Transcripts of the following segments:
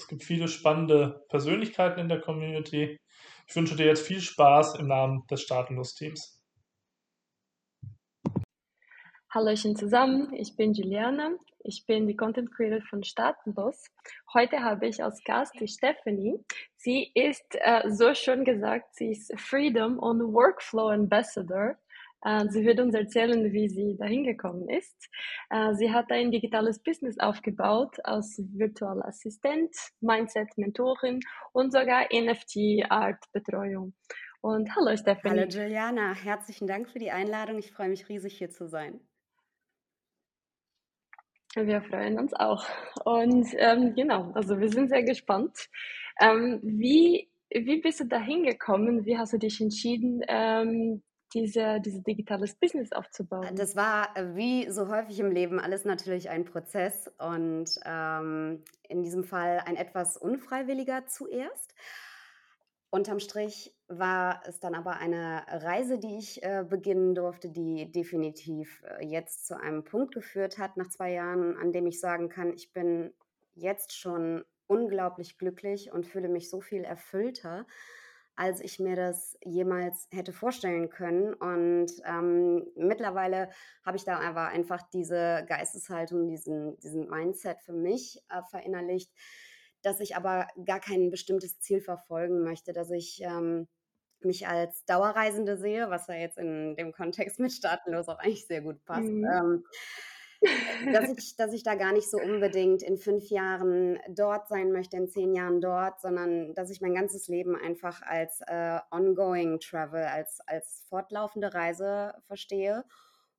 Es gibt viele spannende Persönlichkeiten in der Community. Ich wünsche dir jetzt viel Spaß im Namen des Staatenlos-Teams. Hallöchen zusammen, ich bin Juliana. Ich bin die Content Creator von Staatenlos. Heute habe ich als Gast die Stephanie. Sie ist, äh, so schon gesagt, sie ist Freedom und Workflow Ambassador sie wird uns erzählen, wie sie dahin gekommen ist. Äh, sie hat ein digitales Business aufgebaut als virtueller Assistent, Mindset-Mentorin und sogar NFT-Art-Betreuung. Und hallo Stephanie. Hallo Juliana, herzlichen Dank für die Einladung. Ich freue mich riesig hier zu sein. Wir freuen uns auch. Und ähm, genau, also wir sind sehr gespannt. Ähm, wie, wie bist du da hingekommen? Wie hast du dich entschieden, ähm, diese, diese digitales Business aufzubauen? Das war äh, wie so häufig im Leben alles natürlich ein Prozess und ähm, in diesem Fall ein etwas unfreiwilliger zuerst. Unterm Strich war es dann aber eine Reise, die ich äh, beginnen durfte, die definitiv äh, jetzt zu einem Punkt geführt hat, nach zwei Jahren, an dem ich sagen kann, ich bin jetzt schon unglaublich glücklich und fühle mich so viel erfüllter als ich mir das jemals hätte vorstellen können. Und ähm, mittlerweile habe ich da aber einfach diese Geisteshaltung, diesen, diesen Mindset für mich äh, verinnerlicht, dass ich aber gar kein bestimmtes Ziel verfolgen möchte, dass ich ähm, mich als Dauerreisende sehe, was ja jetzt in dem Kontext mit Staatenlos auch eigentlich sehr gut passt. Mhm. Ähm, dass, ich, dass ich da gar nicht so unbedingt in fünf Jahren dort sein möchte, in zehn Jahren dort, sondern dass ich mein ganzes Leben einfach als äh, ongoing Travel, als, als fortlaufende Reise verstehe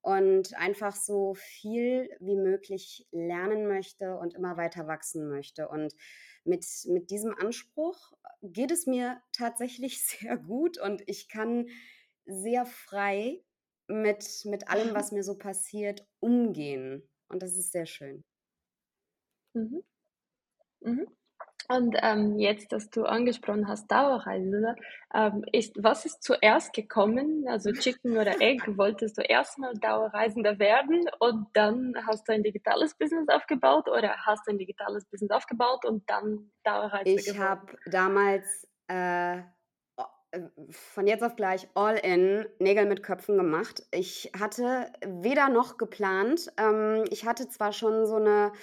und einfach so viel wie möglich lernen möchte und immer weiter wachsen möchte. Und mit, mit diesem Anspruch geht es mir tatsächlich sehr gut und ich kann sehr frei mit, mit allem, was mir so passiert, umgehen. Und das ist sehr schön. Mhm. Mhm. Und ähm, jetzt, dass du angesprochen hast, Dauerreise, ähm, ist, was ist zuerst gekommen? Also Chicken oder Egg? Wolltest du erstmal Dauerreisender werden und dann hast du ein digitales Business aufgebaut oder hast du ein digitales Business aufgebaut und dann Dauerreisender Ich habe damals äh, von jetzt auf gleich all in Nägel mit Köpfen gemacht. Ich hatte weder noch geplant. Ähm, ich hatte zwar schon so eine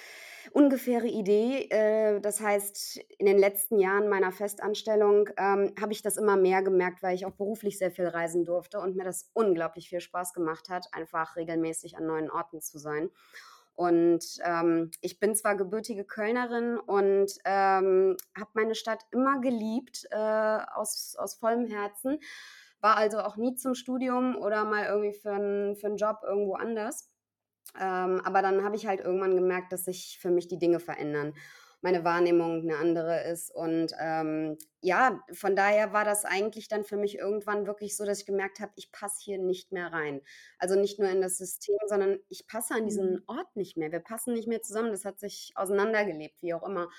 ungefähre Idee. Äh, das heißt, in den letzten Jahren meiner Festanstellung ähm, habe ich das immer mehr gemerkt, weil ich auch beruflich sehr viel reisen durfte und mir das unglaublich viel Spaß gemacht hat, einfach regelmäßig an neuen Orten zu sein. Und ähm, ich bin zwar gebürtige Kölnerin und ähm, habe meine Stadt immer geliebt, äh, aus, aus vollem Herzen, war also auch nie zum Studium oder mal irgendwie für, ein, für einen Job irgendwo anders. Ähm, aber dann habe ich halt irgendwann gemerkt, dass sich für mich die Dinge verändern meine Wahrnehmung eine andere ist. Und ähm, ja, von daher war das eigentlich dann für mich irgendwann wirklich so, dass ich gemerkt habe, ich passe hier nicht mehr rein. Also nicht nur in das System, sondern ich passe an diesen mhm. Ort nicht mehr. Wir passen nicht mehr zusammen. Das hat sich auseinandergelebt, wie auch immer.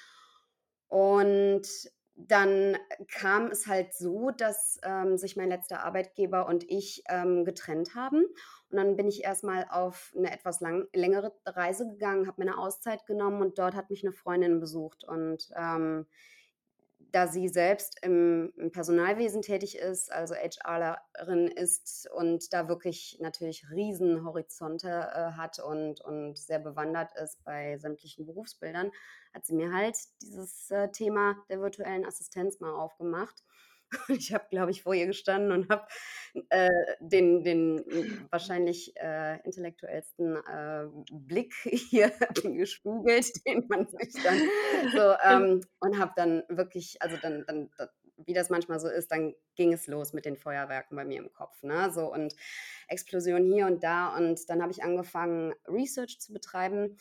Und dann kam es halt so, dass ähm, sich mein letzter Arbeitgeber und ich ähm, getrennt haben. Und dann bin ich erstmal auf eine etwas lang, längere Reise gegangen, habe mir eine Auszeit genommen und dort hat mich eine Freundin besucht. Und ähm, da sie selbst im, im, Personalwesen tätig ist, also HRlerin ist und da wirklich natürlich riesen Horizonte äh, hat und, und sehr bewandert ist bei sämtlichen Berufsbildern, hat sie mir halt dieses äh, Thema der virtuellen Assistenz mal aufgemacht. Ich habe, glaube ich, vor ihr gestanden und habe äh, den, den wahrscheinlich äh, intellektuellsten äh, Blick hier gespugelt, den man sich dann so ähm, und habe dann wirklich, also dann, dann, wie das manchmal so ist, dann ging es los mit den Feuerwerken bei mir im Kopf, ne? So und Explosion hier und da und dann habe ich angefangen Research zu betreiben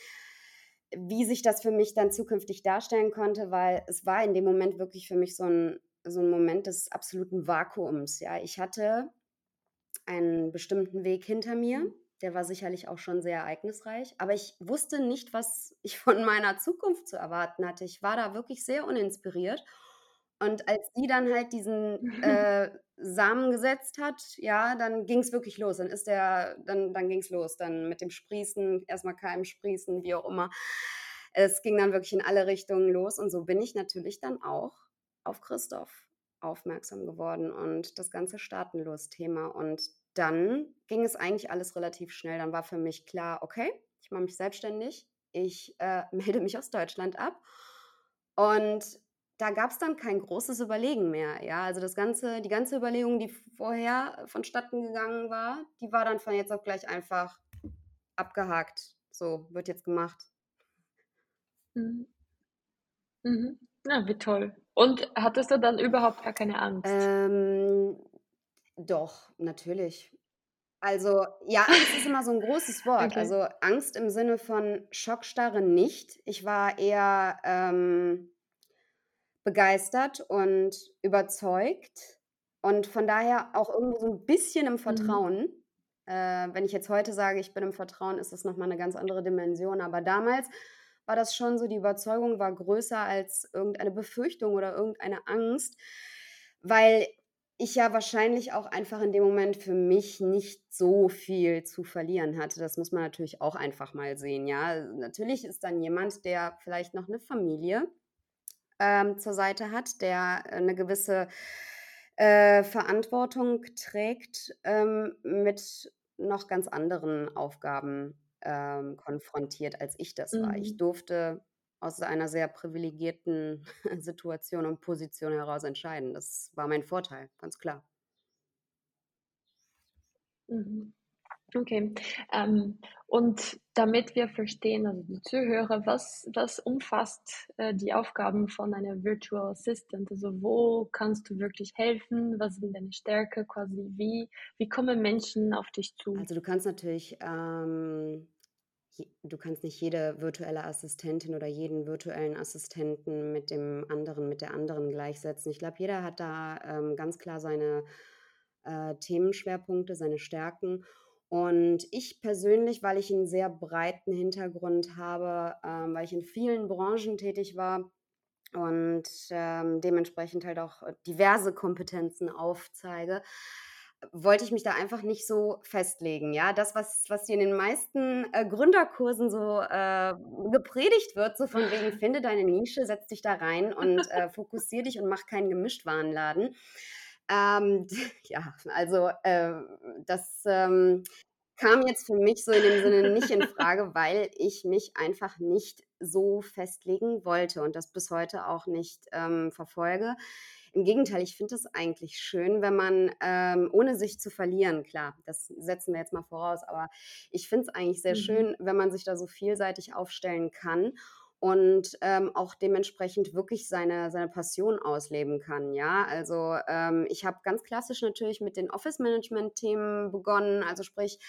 wie sich das für mich dann zukünftig darstellen konnte, weil es war in dem Moment wirklich für mich so ein, so ein Moment des absoluten Vakuums. Ja, ich hatte einen bestimmten Weg hinter mir. Mhm. Der war sicherlich auch schon sehr ereignisreich, aber ich wusste nicht, was ich von meiner Zukunft zu erwarten hatte. Ich war da wirklich sehr uninspiriert. Und als die dann halt diesen äh, Samen gesetzt hat, ja, dann ging es wirklich los. Dann ist der, dann, dann ging es los. Dann mit dem Sprießen, erstmal Keim sprießen, wie auch immer. Es ging dann wirklich in alle Richtungen los. Und so bin ich natürlich dann auch auf Christoph aufmerksam geworden und das ganze Staatenlos-Thema. Und dann ging es eigentlich alles relativ schnell. Dann war für mich klar, okay, ich mache mich selbstständig, ich äh, melde mich aus Deutschland ab. Und da gab es dann kein großes Überlegen mehr. Ja, also das ganze, die ganze Überlegung, die vorher vonstatten gegangen war, die war dann von jetzt auf gleich einfach abgehakt. So, wird jetzt gemacht. Mhm. Mhm. Ja, wie toll. Und hattest du dann überhaupt gar keine Angst? Ähm, doch, natürlich. Also, ja, Angst ist immer so ein großes Wort. Okay. Also Angst im Sinne von Schockstarre nicht. Ich war eher ähm, begeistert und überzeugt und von daher auch irgendwie so ein bisschen im mhm. Vertrauen. Mhm. Äh, wenn ich jetzt heute sage, ich bin im Vertrauen, ist das nochmal eine ganz andere Dimension. Aber damals war das schon so, die Überzeugung war größer als irgendeine Befürchtung oder irgendeine Angst, weil ich ja wahrscheinlich auch einfach in dem Moment für mich nicht so viel zu verlieren hatte. Das muss man natürlich auch einfach mal sehen. Ja, natürlich ist dann jemand, der vielleicht noch eine Familie ähm, zur Seite hat, der eine gewisse äh, Verantwortung trägt, ähm, mit noch ganz anderen Aufgaben ähm, konfrontiert, als ich das war. Ich mhm. durfte aus einer sehr privilegierten Situation und Position heraus entscheiden. Das war mein Vorteil, ganz klar. Mhm. Okay. Ähm, und damit wir verstehen, also die Zuhörer, was, was umfasst äh, die Aufgaben von einer Virtual Assistant? Also wo kannst du wirklich helfen? Was sind deine Stärke quasi? Wie, wie kommen Menschen auf dich zu? Also du kannst natürlich, ähm, du kannst nicht jede virtuelle Assistentin oder jeden virtuellen Assistenten mit dem anderen, mit der anderen gleichsetzen. Ich glaube, jeder hat da ähm, ganz klar seine äh, Themenschwerpunkte, seine Stärken. Und ich persönlich, weil ich einen sehr breiten Hintergrund habe, ähm, weil ich in vielen Branchen tätig war und ähm, dementsprechend halt auch diverse Kompetenzen aufzeige, wollte ich mich da einfach nicht so festlegen. Ja, das, was, was hier in den meisten äh, Gründerkursen so äh, gepredigt wird, so von wegen, finde deine Nische, setz dich da rein und äh, fokussier dich und mach keinen Gemischtwarenladen. Ähm, ja, also äh, das ähm, kam jetzt für mich so in dem Sinne nicht in Frage, weil ich mich einfach nicht so festlegen wollte und das bis heute auch nicht ähm, verfolge. Im Gegenteil, ich finde es eigentlich schön, wenn man, ähm, ohne sich zu verlieren, klar, das setzen wir jetzt mal voraus, aber ich finde es eigentlich sehr mhm. schön, wenn man sich da so vielseitig aufstellen kann und ähm, auch dementsprechend wirklich seine, seine Passion ausleben kann. Ja, also ähm, ich habe ganz klassisch natürlich mit den Office-Management-Themen begonnen, also sprich,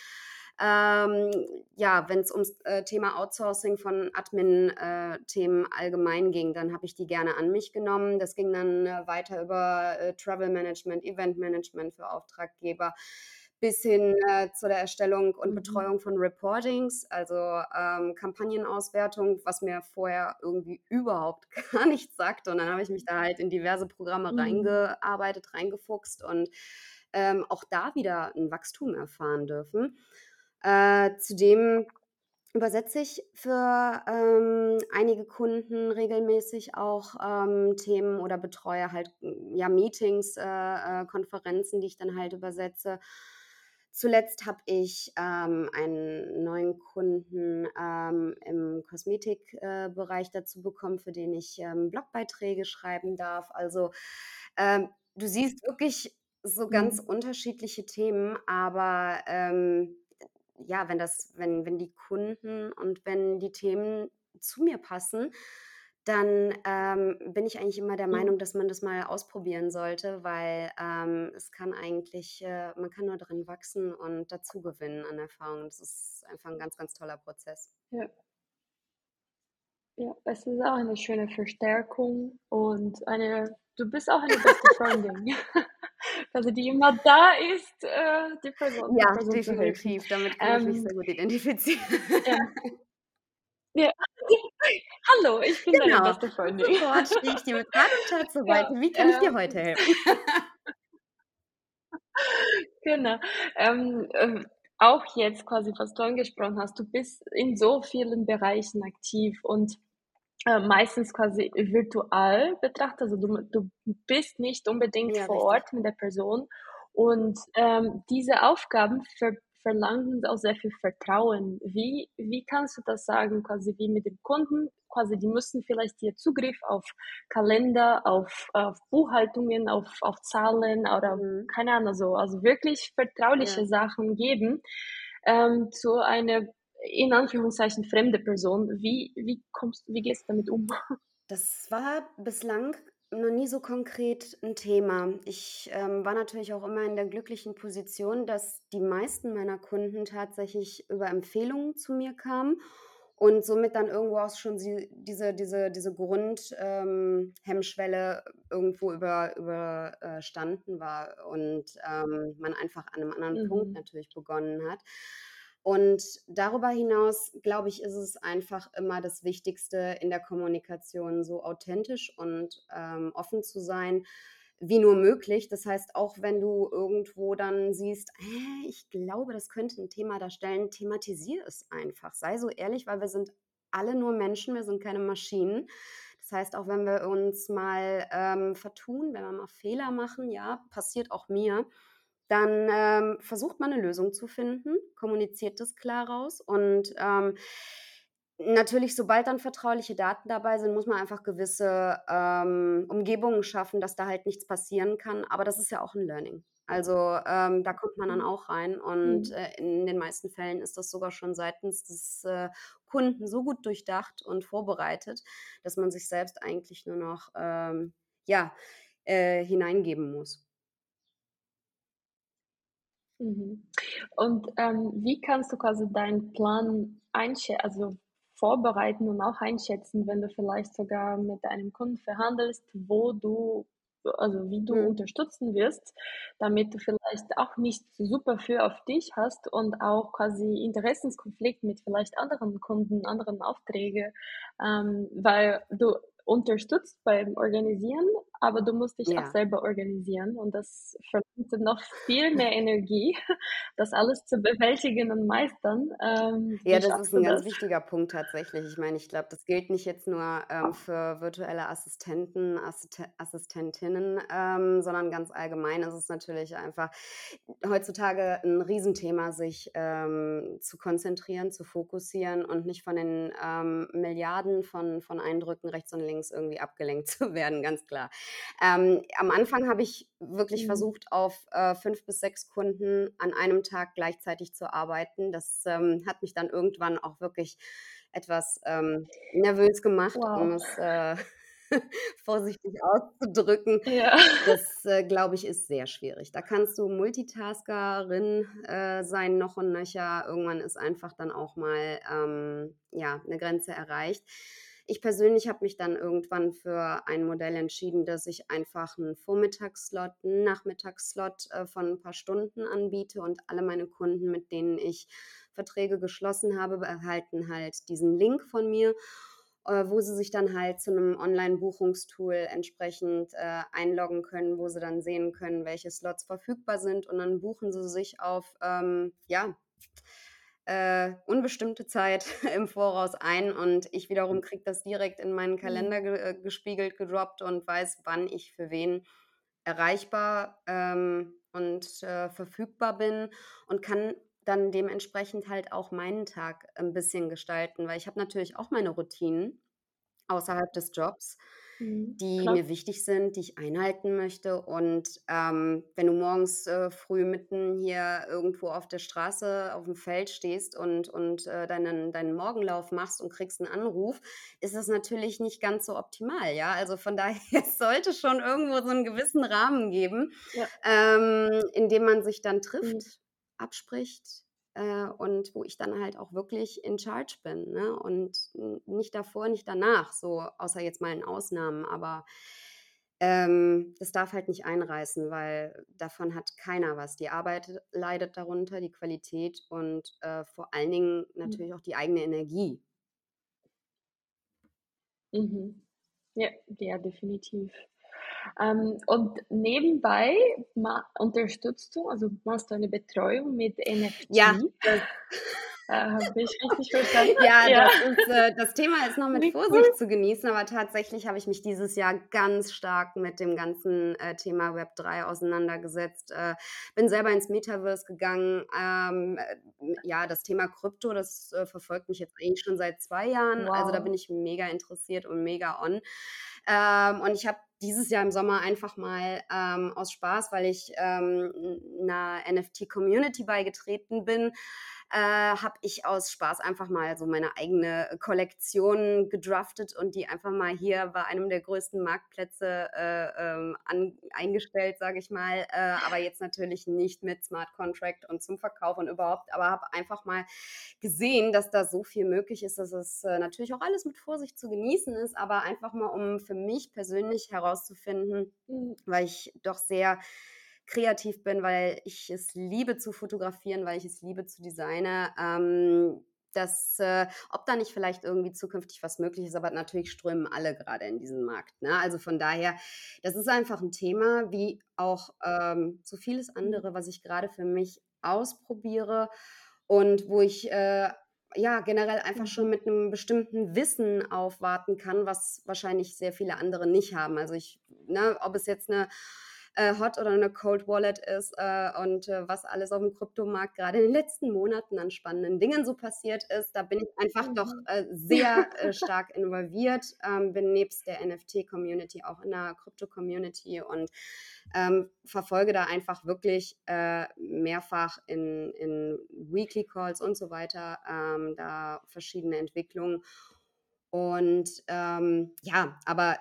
ähm, ja, wenn es ums äh, Thema Outsourcing von Admin-Themen äh, allgemein ging, dann habe ich die gerne an mich genommen. Das ging dann äh, weiter über äh, Travel Management, Event Management für Auftraggeber bis hin äh, zu der Erstellung und mhm. Betreuung von Reportings, also ähm, Kampagnenauswertung, was mir vorher irgendwie überhaupt gar nichts sagt. Und dann habe ich mich da halt in diverse Programme mhm. reingearbeitet, reingefuchst und ähm, auch da wieder ein Wachstum erfahren dürfen. Äh, zudem übersetze ich für ähm, einige Kunden regelmäßig auch ähm, Themen oder betreue halt ja Meetings, äh, äh, Konferenzen, die ich dann halt übersetze. Zuletzt habe ich ähm, einen neuen Kunden ähm, im Kosmetikbereich äh, dazu bekommen, für den ich ähm, Blogbeiträge schreiben darf. Also ähm, du siehst wirklich so ganz mhm. unterschiedliche Themen, aber ähm, ja, wenn das, wenn, wenn die Kunden und wenn die Themen zu mir passen, dann ähm, bin ich eigentlich immer der mhm. Meinung, dass man das mal ausprobieren sollte, weil ähm, es kann eigentlich, äh, man kann nur drin wachsen und dazu gewinnen an Erfahrung. Das ist einfach ein ganz, ganz toller Prozess. Ja. Ja, es ist auch eine schöne Verstärkung und eine du bist auch eine beste Freundin. Also, die immer da ist, äh, die Person Ja, der Person definitiv. Damit kann ich mich sehr Ähm, gut identifizieren. ja. Ja. Hallo, ich bin deine Genau. beste Freundin. Sofort stehe ich dir mit Rat und Tat zur Seite. Wie kann ich dir ähm heute helfen? Genau. Ähm, ähm, auch jetzt quasi, was du angesprochen hast, du bist in so vielen Bereichen aktiv und, äh, meistens quasi virtual betrachtet. Also, du du bist nicht unbedingt Ja, vor richtig. Ort mit der Person und, ähm, diese Aufgaben ver verlangen auch sehr viel Vertrauen. Wie wie kannst du das sagen, quasi wie mit dem Kunden? Quasi, die müssen vielleicht dir Zugriff auf Kalender, auf auf Buchhaltungen, auf auf Zahlen oder Mhm. keine Ahnung, so also wirklich vertrauliche Ja. Sachen geben, ähm, zu einer in Anführungszeichen fremde Person. Wie wie kommst wie gehst du damit um? Das war bislang noch nie so konkret 'n Thema. Ich, ähm, war natürlich auch immer in der glücklichen Position, dass die meisten meiner Kunden tatsächlich über Empfehlungen zu mir kamen und somit dann irgendwo auch schon diese diese diese Grund ähm, irgendwo über über äh, war und, ähm, man einfach an 'nem anderen Punkt Mhm. natürlich begonnen hat. Und darüber hinaus, glaube ich, ist es einfach immer das Wichtigste in der Kommunikation, so authentisch und, ähm, offen zu sein wie nur möglich. Das heißt, auch wenn du irgendwo dann siehst: „Hä, ich glaube, das könnte 'n Thema darstellen“, thematisiere es einfach. Sei so ehrlich, weil wir sind alle nur Menschen, wir sind keine Maschinen. Das heißt, auch wenn wir uns mal, ähm, vertun, wenn wir mal Fehler machen, ja, passiert auch mir, dann, ähm, versucht man 'ne Lösung zu finden, kommuniziert das klar raus und, ähm, natürlich, sobald dann vertrauliche Daten dabei sind, muss man einfach gewisse, ähm, Umgebungen schaffen, dass da halt nichts passieren kann, aber das ist ja auch 'n Learning. Also, ähm, da kommt man dann Mhm. auch rein und, Mhm. äh, in den meisten Fällen ist das sogar schon seitens des, äh, Kunden so gut durchdacht und vorbereitet, dass man sich selbst eigentlich nur noch, ähm, ja, äh, hineingeben muss. Mhm. Und, ähm, wie kannst du quasi deinen Plan einschä also, vorbereiten und auch einschätzen, wenn du vielleicht sogar mit einem Kunden verhandelst, wo du also, wie du Mhm. unterstützen wirst, damit du vielleicht auch nicht super viel auf dich hast und auch quasi Interessenskonflikt mit vielleicht anderen Kunden, anderen Aufträge, ähm, weil du unterstützt beim Organisieren, aber du musst dich auch Ja. selber organisieren und das verlangt noch viel mehr Energie, das alles zu bewältigen und meistern. Ähm, Ja, das ist du 'n ganz das? wichtiger Punkt tatsächlich. Ich meine, ich glaube, das gilt nicht jetzt nur, ähm, für virtuelle Assistenten, Assiste Assistentinnen, ähm, sondern ganz allgemein ist es natürlich einfach heutzutage 'n Riesenthema, sich, ähm, zu konzentrieren, zu fokussieren und nicht von den, ähm, Milliarden von von Eindrücken rechts und links irgendwie abgelenkt zu werden, ganz klar. Ähm, am Anfang habe ich wirklich Mhm. versucht, auf, äh, 5 bis 6 Kunden an einem Tag gleichzeitig zu arbeiten. Das, ähm, hat mich dann irgendwann auch wirklich etwas, ähm, nervös gemacht, um Wow. es, äh, vorsichtig auszudrücken. Ja. Das, äh, glaube ich, ist sehr schwierig. Da kannst du Multitaskerin, äh, sein noch und nöcher. Irgendwann ist einfach dann auch mal, ähm, ja, 'ne Grenze erreicht. Ich persönlich habe mich dann irgendwann für ein Modell entschieden, dass ich einfach 'n Vormittagsslot, 'n Nachmittagsslot, äh, von 'n paar Stunden anbiete und alle meine Kunden, mit denen ich Verträge geschlossen habe, erhalten halt diesen Link von mir, äh, wo sie sich dann halt zu 'nem Online-Buchungstool entsprechend, äh, einloggen können, wo sie dann sehen können, welche Slots verfügbar sind und dann buchen sie sich auf, ähm, ja, äh, unbestimmte Zeit im Voraus ein und ich wiederum kriege das direkt in meinen Mhm. Kalender ge äh, gespiegelt, gedroppt und weiß, wann ich für wen erreichbar, ähm, und, äh, verfügbar bin und kann dann dementsprechend halt auch meinen Tag 'n bisschen gestalten, weil ich habe natürlich auch meine Routinen außerhalb des Jobs, Mhm. die Klar. mir wichtig sind, die ich einhalten möchte und, ähm, wenn du morgens, äh, früh mitten hier irgendwo auf der Straße auf'm Feld stehst und und, äh, deinen deinen Morgenlauf machst und kriegst 'n Anruf, ist das natürlich nicht ganz so optimal, ja? Also, von daher es sollte schon irgendwo so 'n gewissen Rahmen geben, Ja. ähm, in dem man sich dann Mhm. trifft, abspricht, äh, und wo ich dann halt auch wirklich in Charge bin. Ne? Und nicht davor, nicht danach, so außer jetzt mal in Ausnahmen, aber ähm, das darf halt nicht einreißen, weil davon hat keiner was. Die Arbeit leidet darunter, die Qualität und äh, vor allen Dingen mhm. natürlich auch die eigene Energie. Mhm. Ja, ja, definitiv. Ähm, und nebenbei unterstützt du, also machst du eine Betreuung mit NFT? Ja, das, äh, Habe ich richtig verstanden? Ja, ja. Das, ist, äh, das, Thema ist noch mit Wie Vorsicht cool. zu genießen, aber tatsächlich habe ich mich dieses Jahr ganz stark mit dem ganzen äh, Thema Web 3 auseinandergesetzt. Äh, bin selber ins Metaverse gegangen. Ähm, äh, ja, das Thema Krypto, das äh, verfolgt mich jetzt eigentlich schon seit zwei Jahren. Wow. Also da bin ich mega interessiert und mega on. Ähm, und ich habe dieses Jahr im Sommer einfach mal ähm, aus Spaß, weil ich ähm, einer NFT-Community beigetreten bin, äh, habe ich aus Spaß einfach mal so meine eigene Kollektion gedraftet und die einfach mal hier bei einem der größten Marktplätze äh, ähm, an, eingestellt, sage ich mal. Äh, aber jetzt natürlich nicht mit Smart Contract und zum Verkauf und überhaupt, aber habe einfach mal gesehen, dass da so viel möglich ist, dass es äh, natürlich auch alles mit Vorsicht zu genießen ist, aber einfach mal, um für mich persönlich herauszufinden, mhm. weil ich doch sehr kreativ bin, weil ich es liebe zu fotografieren, weil ich es liebe zu designen. Ähm, dass, äh, ob da nicht vielleicht irgendwie zukünftig was möglich ist, aber natürlich strömen alle gerade in diesen Markt. Ne? Also von daher, das ist einfach ein Thema, wie auch ähm, so vieles andere, was ich gerade für mich ausprobiere und wo ich äh, ja generell einfach schon mhm. mit einem bestimmten Wissen aufwarten kann, was wahrscheinlich sehr viele andere nicht haben. Also ich, ne, ob es jetzt eine äh, Hot oder eine Cold Wallet ist äh, und äh, was alles auf dem Kryptomarkt gerade in den letzten Monaten an spannenden Dingen so passiert ist. Da bin ich einfach mhm. doch äh, sehr äh, stark involviert, ähm, bin nebst der NFT-Community auch in der Krypto-Community und ähm, verfolge da einfach wirklich äh, mehrfach in, in Weekly Calls und so weiter ähm, da verschiedene Entwicklungen. Und ähm, ja, aber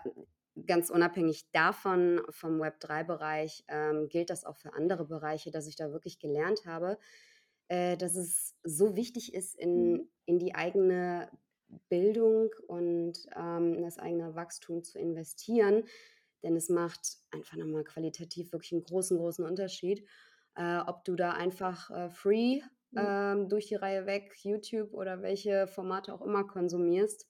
ganz unabhängig davon, vom Web3-Bereich, ähm, gilt das auch für andere Bereiche, dass ich da wirklich gelernt habe, äh, dass es so wichtig ist, in, mhm. in die eigene Bildung und ähm, das eigene Wachstum zu investieren. Denn es macht einfach nochmal qualitativ wirklich einen großen, großen Unterschied, äh, ob du da einfach äh, free ähm, durch die Reihe weg YouTube oder welche Formate auch immer konsumierst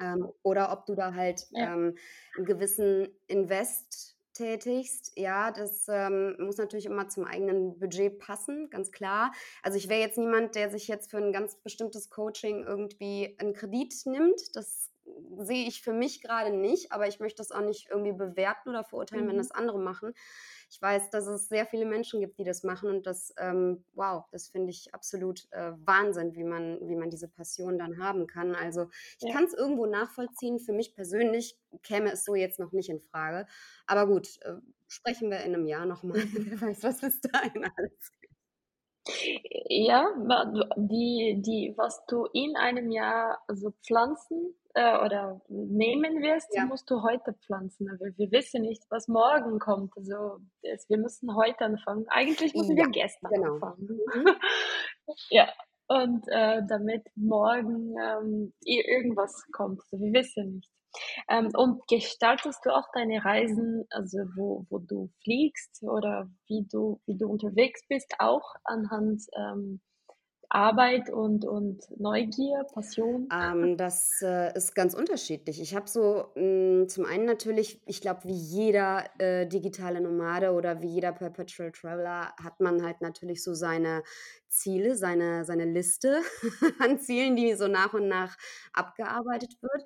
ähm, oder ob du da halt ja. ähm, einen gewissen Invest tätigst. Ja, das ähm, muss natürlich immer zum eigenen Budget passen, ganz klar. Also ich wäre jetzt niemand, der sich jetzt für ein ganz bestimmtes Coaching irgendwie einen Kredit nimmt. Das sehe ich für mich gerade nicht, aber ich möchte das auch nicht irgendwie bewerten oder verurteilen, mhm. wenn das andere machen. Ich weiß, dass es sehr viele Menschen gibt, die das machen und das, ähm, wow, das finde ich absolut äh, Wahnsinn, wie man, wie man diese Passion dann haben kann. Also ich ja. kann es irgendwo nachvollziehen. Für mich persönlich käme es so jetzt noch nicht in Frage. Aber gut, äh, sprechen wir in einem Jahr nochmal. Wer weiß, was bis dahin alles ja, die, die, was du in einem Jahr so pflanzen äh, oder nehmen wirst, ja. musst du heute pflanzen. Aber wir wissen nicht, was morgen kommt. Also das, wir müssen heute anfangen. Eigentlich müssen ja, wir gestern genau. anfangen. Mhm. ja, und äh, damit morgen ähm, irgendwas kommt. Also wir wissen nicht. Ähm, und gestaltest du auch deine Reisen, also wo, wo du fliegst oder wie du, wie du unterwegs bist, auch anhand ähm, Arbeit und, und Neugier, Passion? Ähm, das äh, ist ganz unterschiedlich. Ich habe so mh, hm, zum einen natürlich, ich glaube, wie jeder äh, digitale Nomade oder wie jeder Perpetual Traveler hat man halt natürlich so seine Ziele, seine, seine Liste an Zielen, die so nach und nach abgearbeitet wird.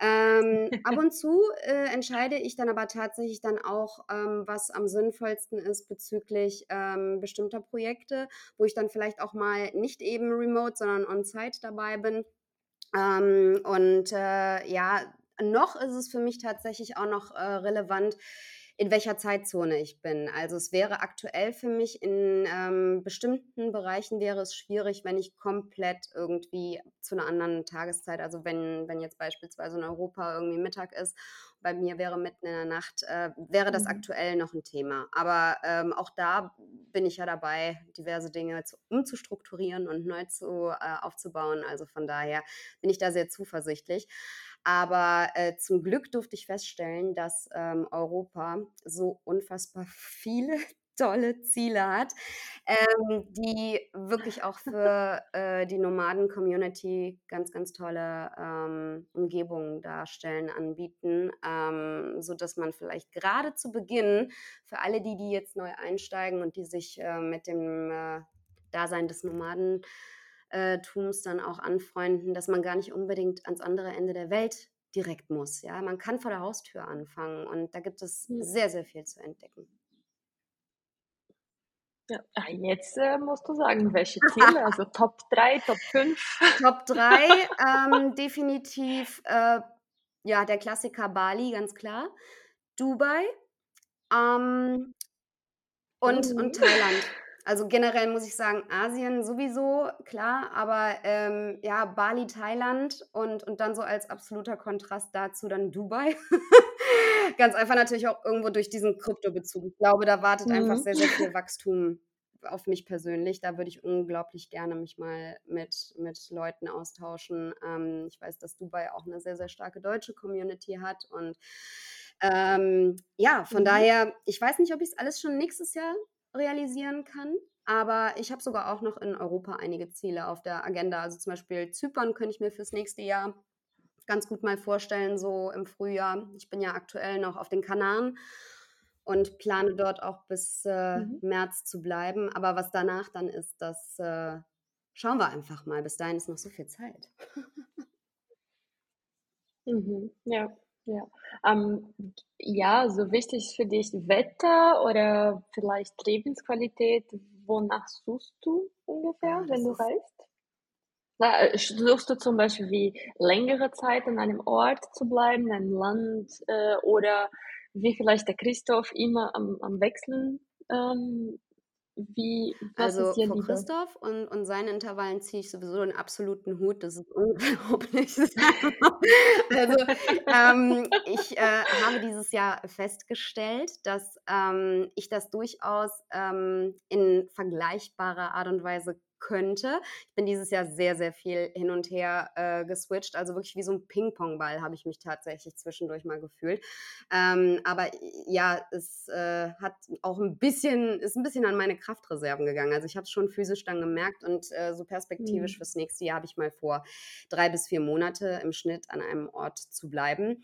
Ähm, ab und zu äh, entscheide ich dann aber tatsächlich dann auch, ähm, was am sinnvollsten ist bezüglich ähm, bestimmter Projekte, wo ich dann vielleicht auch mal nicht eben remote, sondern on-site dabei bin. Ähm, und äh, ja, noch ist es für mich tatsächlich auch noch äh, relevant, in welcher Zeitzone ich bin. Also es wäre aktuell für mich in ähm, bestimmten Bereichen wäre es schwierig, wenn ich komplett irgendwie zu einer anderen Tageszeit, also wenn, wenn jetzt beispielsweise in Europa irgendwie Mittag ist bei mir wäre mitten in der Nacht, äh, wäre das mhm. aktuell noch ein Thema. Aber ähm, auch da bin ich ja dabei, diverse Dinge zu, umzustrukturieren und neu zu, äh, aufzubauen. Also von daher bin ich da sehr zuversichtlich. Aber äh, zum Glück durfte ich feststellen, dass ähm, Europa so unfassbar viele tolle Ziele hat, ähm, die wirklich auch für äh, die Nomaden-Community ganz, ganz tolle ähm, Umgebungen darstellen, anbieten, ähm, sodass man vielleicht gerade zu Beginn für alle die, die jetzt neu einsteigen und die sich äh, mit dem äh, Dasein des Nomadentums dann auch anfreunden, dass man gar nicht unbedingt ans andere Ende der Welt direkt muss. Ja, man kann vor der Haustür anfangen und da gibt es sehr, sehr viel zu entdecken. Ja, ah, jetzt äh, musst du sagen, welche Ziele, also Top 3, Top 5. Top 3, ähm, definitiv, äh, ja, der Klassiker Bali, ganz klar. Dubai ähm, und, mhm. und Thailand. Also generell muss ich sagen, Asien sowieso, klar, aber ähm, ja, Bali, Thailand und, und dann so als absoluter Kontrast dazu dann Dubai. Ganz einfach natürlich auch irgendwo durch diesen Kryptobezug. Ich glaube, da wartet mhm. einfach sehr, sehr viel Wachstum auf mich persönlich. Da würde ich unglaublich gerne mich mal mit, mit Leuten austauschen. Ähm, ich weiß, dass Dubai auch eine sehr, sehr starke deutsche Community hat und ähm, ja, von mhm. daher, ich weiß nicht, ob ich es alles schon nächstes Jahr realisieren kann. Aber ich habe sogar auch noch in Europa einige Ziele auf der Agenda. Also zum Beispiel Zypern könnte ich mir fürs nächste Jahr ganz gut mal vorstellen, so im Frühjahr. Ich bin ja aktuell noch auf den Kanaren und plane dort auch bis äh, mhm. März zu bleiben. Aber was danach dann ist, das äh, schauen wir einfach mal. Bis dahin ist noch so viel Zeit. mhm. Ja. Ja. Ähm, ja, so wichtig für dich Wetter oder vielleicht Lebensqualität. Wonach suchst du ungefähr, wenn du reist? Na, äh, suchst du zum Beispiel wie längere Zeit an einem Ort zu bleiben, in einem Land äh, oder wie vielleicht der Christoph immer am, am Wechseln ähm, wie, also vor Christoph und, und seinen Intervallen ziehe ich sowieso einen absoluten Hut. Das ist unglaublich. also ähm, ich äh, habe dieses Jahr festgestellt, dass ähm, ich das durchaus ähm, in vergleichbarer Art und Weise könnte. Ich bin dieses Jahr sehr, sehr viel hin und her äh, geswitcht. Also wirklich wie so ein Ping-Pong-Ball habe ich mich tatsächlich zwischendurch mal gefühlt. Ähm, aber ja, es äh, hat auch ein bisschen, ist ein bisschen an meine Kraftreserven gegangen. Also ich habe es schon physisch dann gemerkt und äh, so perspektivisch mhm. fürs nächste Jahr habe ich mal vor, drei bis vier Monate im Schnitt an einem Ort zu bleiben.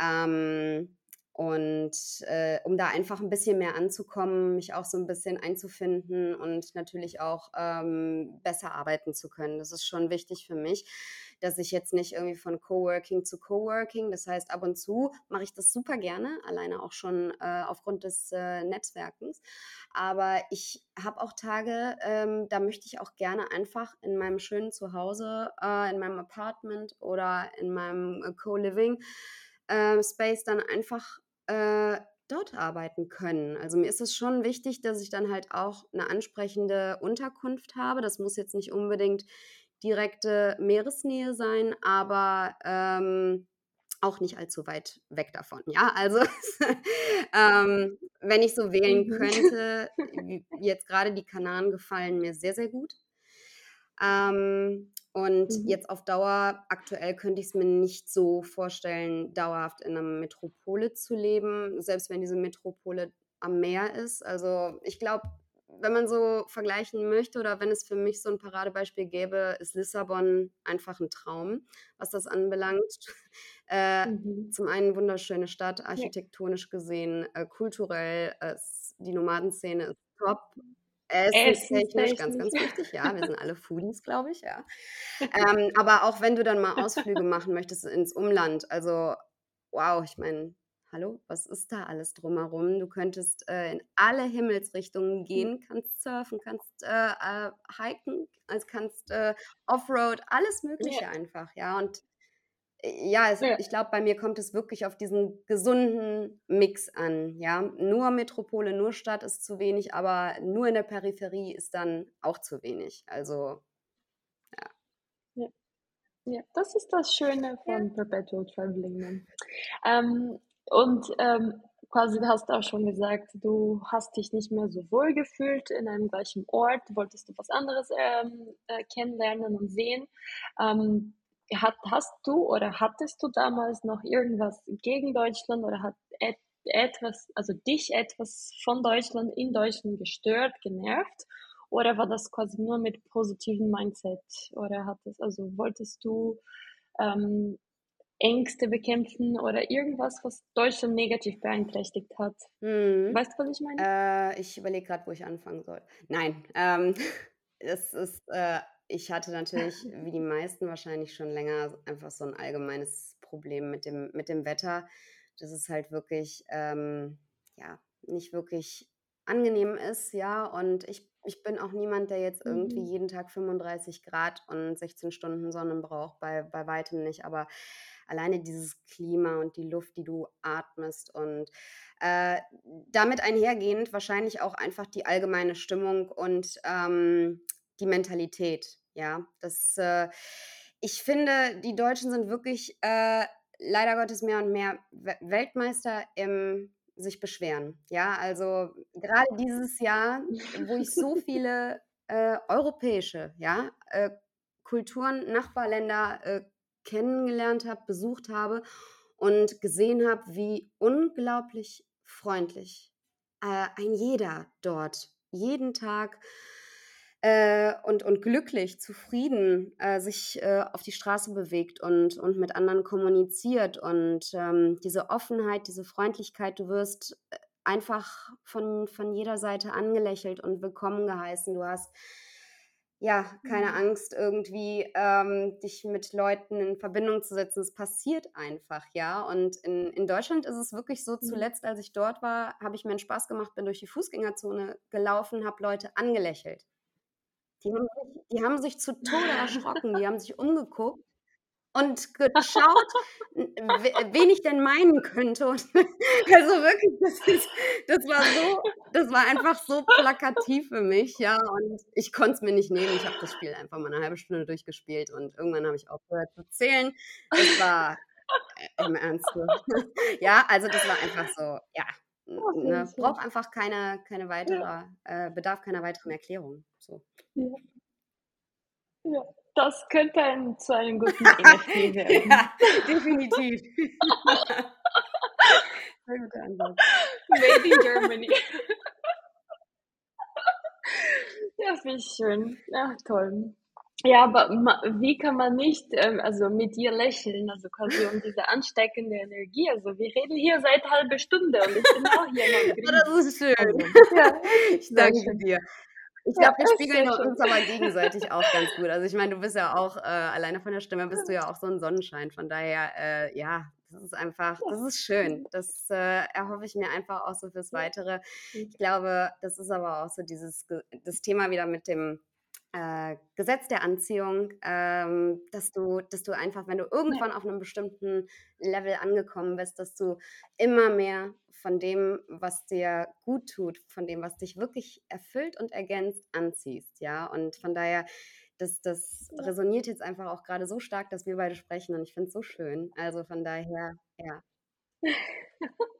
Ähm, und äh, um da einfach ein bisschen mehr anzukommen, mich auch so ein bisschen einzufinden und natürlich auch ähm, besser arbeiten zu können. Das ist schon wichtig für mich, dass ich jetzt nicht irgendwie von Coworking zu Coworking, das heißt ab und zu mache ich das super gerne, alleine auch schon äh, aufgrund des äh, Netzwerkens. Aber ich habe auch Tage, ähm, da möchte ich auch gerne einfach in meinem schönen Zuhause, äh, in meinem Apartment oder in meinem äh, Co-Living äh, Space dann einfach äh, dort arbeiten können. Also mir ist es schon wichtig, dass ich dann halt auch eine ansprechende Unterkunft habe. Das muss jetzt nicht unbedingt direkte Meeresnähe sein, aber ähm, auch nicht allzu weit weg davon. Ja, also ähm, wenn ich so wählen mhm. könnte, jetzt gerade die Kanaren gefallen mir sehr, sehr gut. Ähm, und mhm. jetzt auf Dauer, aktuell könnte ich es mir nicht so vorstellen, dauerhaft in einer Metropole zu leben, selbst wenn diese Metropole am Meer ist. Also ich glaube, wenn man so vergleichen möchte oder wenn es für mich so ein Paradebeispiel gäbe, ist Lissabon einfach ein Traum, was das anbelangt. Äh, mhm. Zum einen wunderschöne Stadt, architektonisch gesehen, äh, kulturell, äh, die Nomadenszene ist top. Essenstechnisch, ganz, ganz wichtig, ja. Wir sind alle Foodies, glaube ich, ja. Ähm, aber auch wenn du dann mal Ausflüge machen möchtest ins Umland, also wow, ich meine, hallo, was ist da alles drumherum? Du könntest äh, in alle Himmelsrichtungen hm. gehen, kannst surfen, kannst äh, äh, hiken, also kannst äh, Offroad, alles Mögliche ja. einfach, ja. Und ja, es, ja. ich glaube, bei mir kommt es wirklich auf diesen gesunden Mix an. Ja, nur Metropole, nur Stadt ist zu wenig, aber nur in der Peripherie ist dann auch zu wenig. Also, ja. Ja, ja das ist das Schöne von. Perpetual Traveling. Ähm, und ähm, quasi hast du auch schon gesagt, du hast dich nicht mehr so wohl gefühlt in einem gleichen Ort, wolltest du was anderes ähm, äh, kennenlernen und sehen. Ähm, hat, hast du oder hattest du damals noch irgendwas gegen Deutschland oder hat et, etwas, also dich etwas von Deutschland in Deutschland gestört, genervt? Oder war das quasi nur mit positiven Mindset? Oder hat es, also wolltest du ähm, Ängste bekämpfen oder irgendwas, was Deutschland negativ beeinträchtigt hat. Hm. Weißt du, was ich meine? Äh, ich überlege gerade, wo ich anfangen soll. Nein, ähm, es ist, äh, ich hatte natürlich, wie die meisten wahrscheinlich schon länger, einfach so ein allgemeines Problem mit dem, mit dem Wetter. Das ist halt wirklich, ähm, ja, nicht wirklich angenehm ist, ja. Und ich, ich bin auch niemand, der jetzt irgendwie mhm. jeden Tag 35 Grad und 16 Stunden Sonne braucht, bei, bei weitem nicht. Aber alleine dieses Klima und die Luft, die du atmest und äh, damit einhergehend wahrscheinlich auch einfach die allgemeine Stimmung und ähm, die Mentalität. Ja, das, äh, ich finde, die Deutschen sind wirklich äh, leider Gottes mehr und mehr Weltmeister im sich beschweren. Ja, also gerade dieses Jahr, wo ich so viele äh, europäische, ja, äh, Kulturen, Nachbarländer äh, kennengelernt habe, besucht habe und gesehen habe, wie unglaublich freundlich äh, ein jeder dort jeden Tag äh, und, und glücklich, zufrieden äh, sich äh, auf die Straße bewegt und, und mit anderen kommuniziert. Und ähm, diese Offenheit, diese Freundlichkeit, du wirst äh, einfach von, von jeder Seite angelächelt und willkommen geheißen. Du hast ja, keine mhm. Angst, irgendwie ähm, dich mit Leuten in Verbindung zu setzen. Es passiert einfach, ja. Und in, in Deutschland ist es wirklich so, mhm. zuletzt, als ich dort war, habe ich mir einen Spaß gemacht, bin durch die Fußgängerzone gelaufen, habe Leute angelächelt. Die haben, sich, die haben sich zu Tode erschrocken, die haben sich umgeguckt und geschaut, wen ich denn meinen könnte. Und also wirklich, das, ist, das war so, das war einfach so plakativ für mich, ja. Und ich konnte es mir nicht nehmen. Ich habe das Spiel einfach mal eine halbe Stunde durchgespielt und irgendwann habe ich aufgehört zu zählen. Das war äh, im Ernst. ja, also das war einfach so, ja. Ne, braucht einfach keine, keine weitere, äh, bedarf keiner weiteren Erklärung. So. Ja. ja. Das könnte ein, zu einem guten NFT werden. ja, definitiv. Sehr guter Ansatz. Made in Germany. ja, wie schön. Ja, toll. Ja, aber wie kann man nicht ähm, also mit dir lächeln, also quasi um diese ansteckende Energie? Also wir reden hier seit halbe Stunde und ich bin auch hier noch. Oh, das ist schön. Also, ja, ich danke dir. Ich glaube, wir spiegeln uns aber gegenseitig auch ganz gut. Also ich meine, du bist ja auch, äh, alleine von der Stimme bist du ja auch so ein Sonnenschein. Von daher, äh, ja, das ist einfach, das ist schön. Das äh, erhoffe ich mir einfach auch so fürs Weitere. Ich glaube, das ist aber auch so dieses, das Thema wieder mit dem äh, Gesetz der Anziehung, ähm, dass du, dass du einfach, wenn du irgendwann auf einem bestimmten Level angekommen bist, dass du immer mehr von dem, was dir gut tut, von dem, was dich wirklich erfüllt und ergänzt, anziehst, ja. Und von daher, das, das resoniert jetzt einfach auch gerade so stark, dass wir beide sprechen und ich finde es so schön. Also von daher, ja.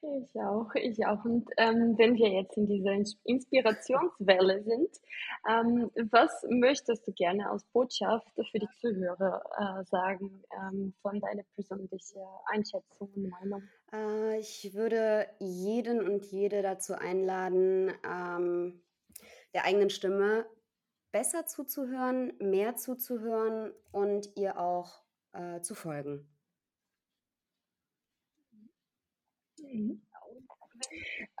Ich auch, ich auch. Und ähm, wenn wir jetzt in dieser Inspirationswelle sind, ähm, was möchtest du gerne als Botschaft für die Zuhörer äh, sagen ähm, von deiner persönlichen Einschätzung und Meinung? Äh, ich würde jeden und jede dazu einladen, ähm, der eigenen Stimme besser zuzuhören, mehr zuzuhören und ihr auch äh, zu folgen.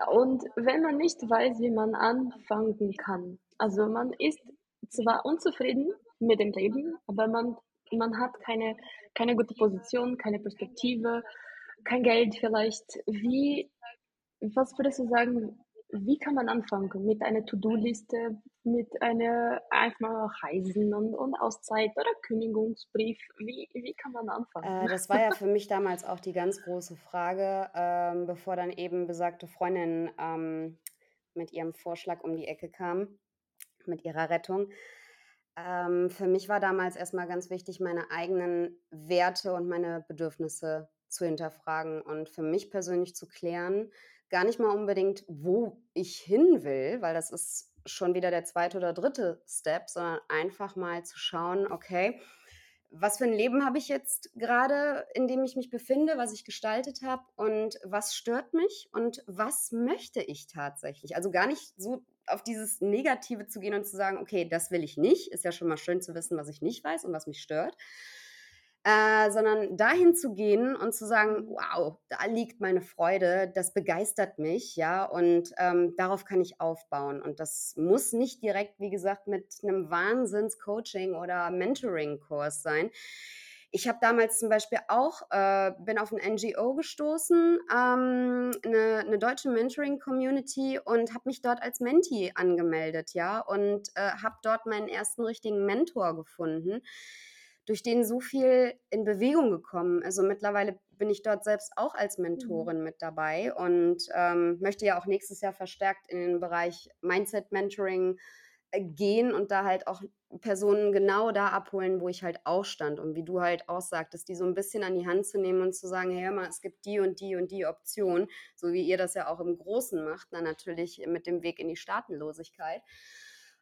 Und wenn man nicht weiß, wie man anfangen kann, also man ist zwar unzufrieden mit dem Leben, aber man, man hat keine, keine gute Position, keine Perspektive, kein Geld vielleicht. Wie, was würdest du sagen, wie kann man anfangen? Mit einer To-Do-Liste, mit einer einfach Reisen und, und Auszeit oder Kündigungsbrief? Wie, wie kann man anfangen? Äh, das war ja für mich damals auch die ganz große Frage, ähm, bevor dann eben besagte Freundin ähm, mit ihrem Vorschlag um die Ecke kam, mit ihrer Rettung. Ähm, für mich war damals erstmal ganz wichtig, meine eigenen Werte und meine Bedürfnisse zu hinterfragen und für mich persönlich zu klären, gar nicht mal unbedingt, wo ich hin will, weil das ist schon wieder der zweite oder dritte Step, sondern einfach mal zu schauen, okay, was für ein Leben habe ich jetzt gerade, in dem ich mich befinde, was ich gestaltet habe und was stört mich und was möchte ich tatsächlich? Also gar nicht so auf dieses Negative zu gehen und zu sagen, okay, das will ich nicht, ist ja schon mal schön zu wissen, was ich nicht weiß und was mich stört, äh, sondern dahin zu gehen und zu sagen, wow, da liegt meine Freude, das begeistert mich, ja, und ähm, darauf kann ich aufbauen. Und das muss nicht direkt, wie gesagt, mit einem Wahnsinns-Coaching oder Mentoring-Kurs sein. Ich habe damals zum Beispiel auch, äh, bin auf ein NGO gestoßen, ähm, eine, eine, deutsche Mentoring-Community und habe mich dort als Mentee angemeldet, ja, und äh, habe dort meinen ersten richtigen Mentor gefunden durch den so viel in Bewegung gekommen. Also mittlerweile bin ich dort selbst auch als mhm. Mentorin mit dabei und ähm, möchte ja auch nächstes Jahr verstärkt in den Bereich Mindset Mentoring äh, gehen und da halt auch Personen genau da abholen, wo ich halt auch stand und wie du halt auch sagtest, die so ein bisschen an die Hand zu nehmen und zu sagen, hey, hör mal, es gibt die und die und die Option, so wie ihr das ja auch im Großen macht, dann natürlich mit dem Weg in die Staatenlosigkeit.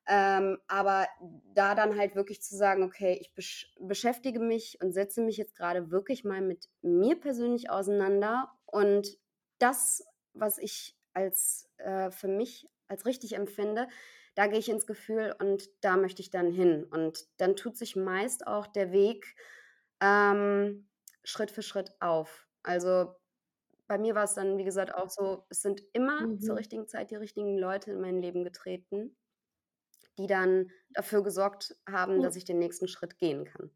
Ähm, aber da dann halt wirklich zu sagen, okay, ich besch beschäftige mich und setze mich jetzt gerade wirklich mal mit mir persönlich auseinander und das, was ich als äh, für mich als richtig empfinde, da gehe ich ins Gefühl und da möchte ich dann hin. Und dann tut sich meist auch der Weg ähm, Schritt für Schritt auf. Also bei mir war es dann, wie gesagt, auch so, es sind immer mhm. zur richtigen Zeit die richtigen Leute in mein Leben getreten die dann dafür gesorgt haben, dass ich den nächsten Schritt gehen kann.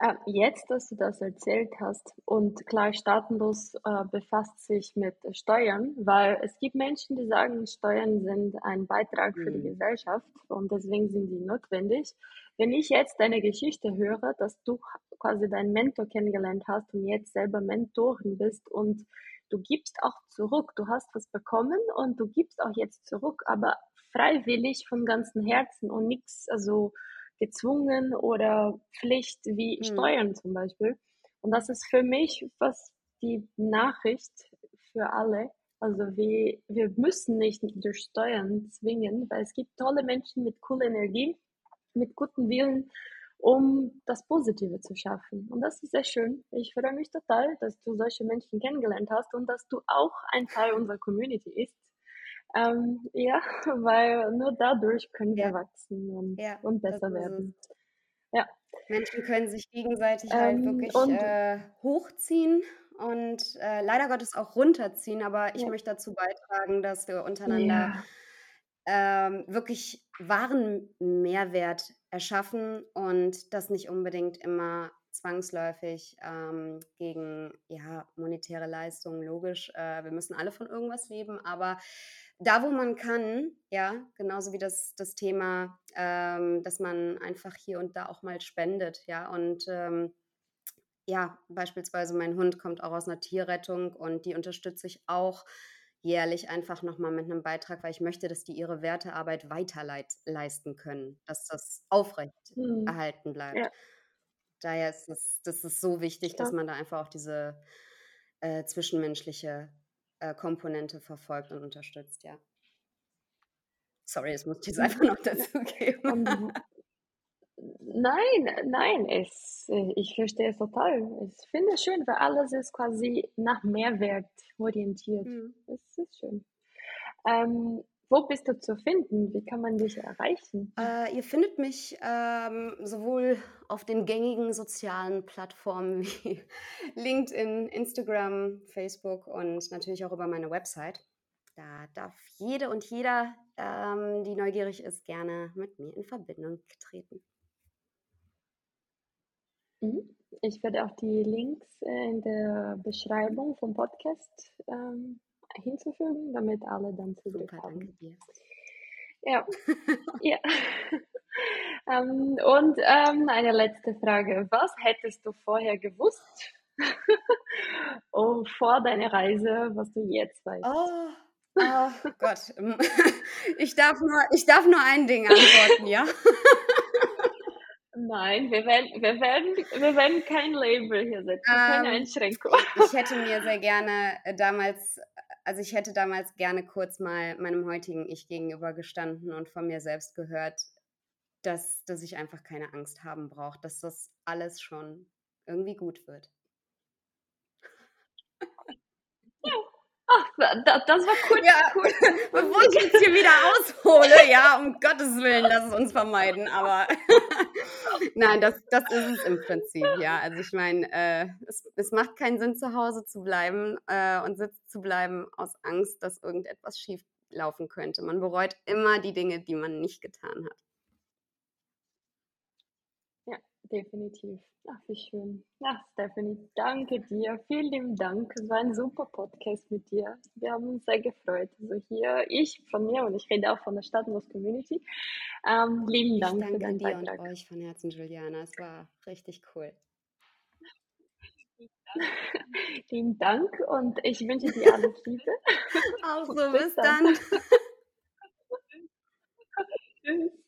Äh, jetzt, dass du das erzählt hast und klar, Staatenlos äh, befasst sich mit Steuern, weil es gibt Menschen, die sagen, Steuern sind ein Beitrag für die mhm. Gesellschaft und deswegen sind sie notwendig. Wenn ich jetzt deine Geschichte höre, dass du quasi deinen Mentor kennengelernt hast und jetzt selber Mentorin bist und du gibst auch zurück. Du hast was bekommen und du gibst auch jetzt zurück, aber freiwillig von ganzem Herzen und nichts, also gezwungen oder Pflicht wie mhm. Steuern zum Beispiel. Und das ist für mich was die Nachricht für alle. Also wir, wir müssen nicht durch Steuern zwingen, weil es gibt tolle Menschen mit cooler Energie, mit gutem Willen um das Positive zu schaffen. Und das ist sehr schön. Ich freue mich total, dass du solche Menschen kennengelernt hast und dass du auch ein Teil unserer Community bist. Ähm, ja, weil nur dadurch können wir ja. wachsen und, ja, und besser werden. Ja. Menschen können sich gegenseitig halt ähm, halt wirklich und, äh, hochziehen und äh, leider Gottes auch runterziehen, aber ich ja. möchte dazu beitragen, dass wir untereinander ähm, wirklich wahren Mehrwert erschaffen und das nicht unbedingt immer zwangsläufig ähm, gegen ja, monetäre Leistungen, logisch. Äh, wir müssen alle von irgendwas leben, aber da, wo man kann, ja, genauso wie das, das Thema, ähm, dass man einfach hier und da auch mal spendet, ja, und ähm, ja, beispielsweise mein Hund kommt auch aus einer Tierrettung und die unterstütze ich auch jährlich einfach nochmal mit einem Beitrag, weil ich möchte, dass die ihre Wertearbeit weiter leisten können, dass das aufrecht mhm. erhalten bleibt. Ja. Daher ist es, das ist so wichtig, ja. dass man da einfach auch diese äh, zwischenmenschliche äh, Komponente verfolgt und unterstützt, ja. Sorry, das muss ich jetzt einfach noch dazu geben. Nein, nein, es, äh, ich verstehe es total. Ich finde es schön, weil alles ist quasi nach Mehrwert orientiert. Mhm. Das ist schön. Ähm, wo bist du zu finden? Wie kann man dich erreichen? Äh, ihr findet mich ähm, sowohl auf den gängigen sozialen Plattformen wie LinkedIn, Instagram, Facebook und natürlich auch über meine Website. Da darf jede und jeder, ähm, die neugierig ist, gerne mit mir in Verbindung treten. Mhm. Ich werde auch die Links äh, in der Beschreibung vom Podcast ähm, hinzufügen, damit alle dann Zugriff Super, haben. Danke dir. Ja, ja. ähm, und ähm, eine letzte Frage. Was hättest du vorher gewusst oh, vor deiner Reise, was du jetzt weißt? Oh, oh Gott. Ich darf, nur, ich darf nur ein Ding antworten, ja? Nein, wir werden, wir werden, wir werden kein Label hier setzen, keine Ähm, Einschränkung. ich hätte mir sehr gerne äh, damals, also ich hätte damals gerne kurz mal meinem heutigen Ich gegenüber gestanden und von mir selbst gehört, dass, dass ich einfach keine Angst haben brauche, dass das alles schon irgendwie gut wird. Ach, da, das war kurz, Ja, kurz. bevor ich jetzt hier wieder aushole, ja, um Gottes Willen, lass es uns vermeiden, aber nein, das, das ist es im Prinzip, ja. Also ich meine, äh, es, es macht keinen Sinn, zu Hause zu bleiben äh, und sitzen zu bleiben aus Angst, dass irgendetwas schief laufen könnte. Man bereut immer die Dinge, die man nicht getan hat. Ja, definitiv. Ach, wie schön. Ach, Stephanie, danke dir. Vielen lieben Dank. Es war ein super Podcast mit dir. Wir haben uns sehr gefreut. Also hier, ich von mir und ich rede auch von der Stadtlos Community. Ähm, lieben Ich Dank für danke an deinen dir und Beitrag. euch von Herzen, Juliana. Es war richtig cool. Lieben Dank und ich wünsche dir alles Liebe. Auch so, Bis bis dann. dann. Tschüss.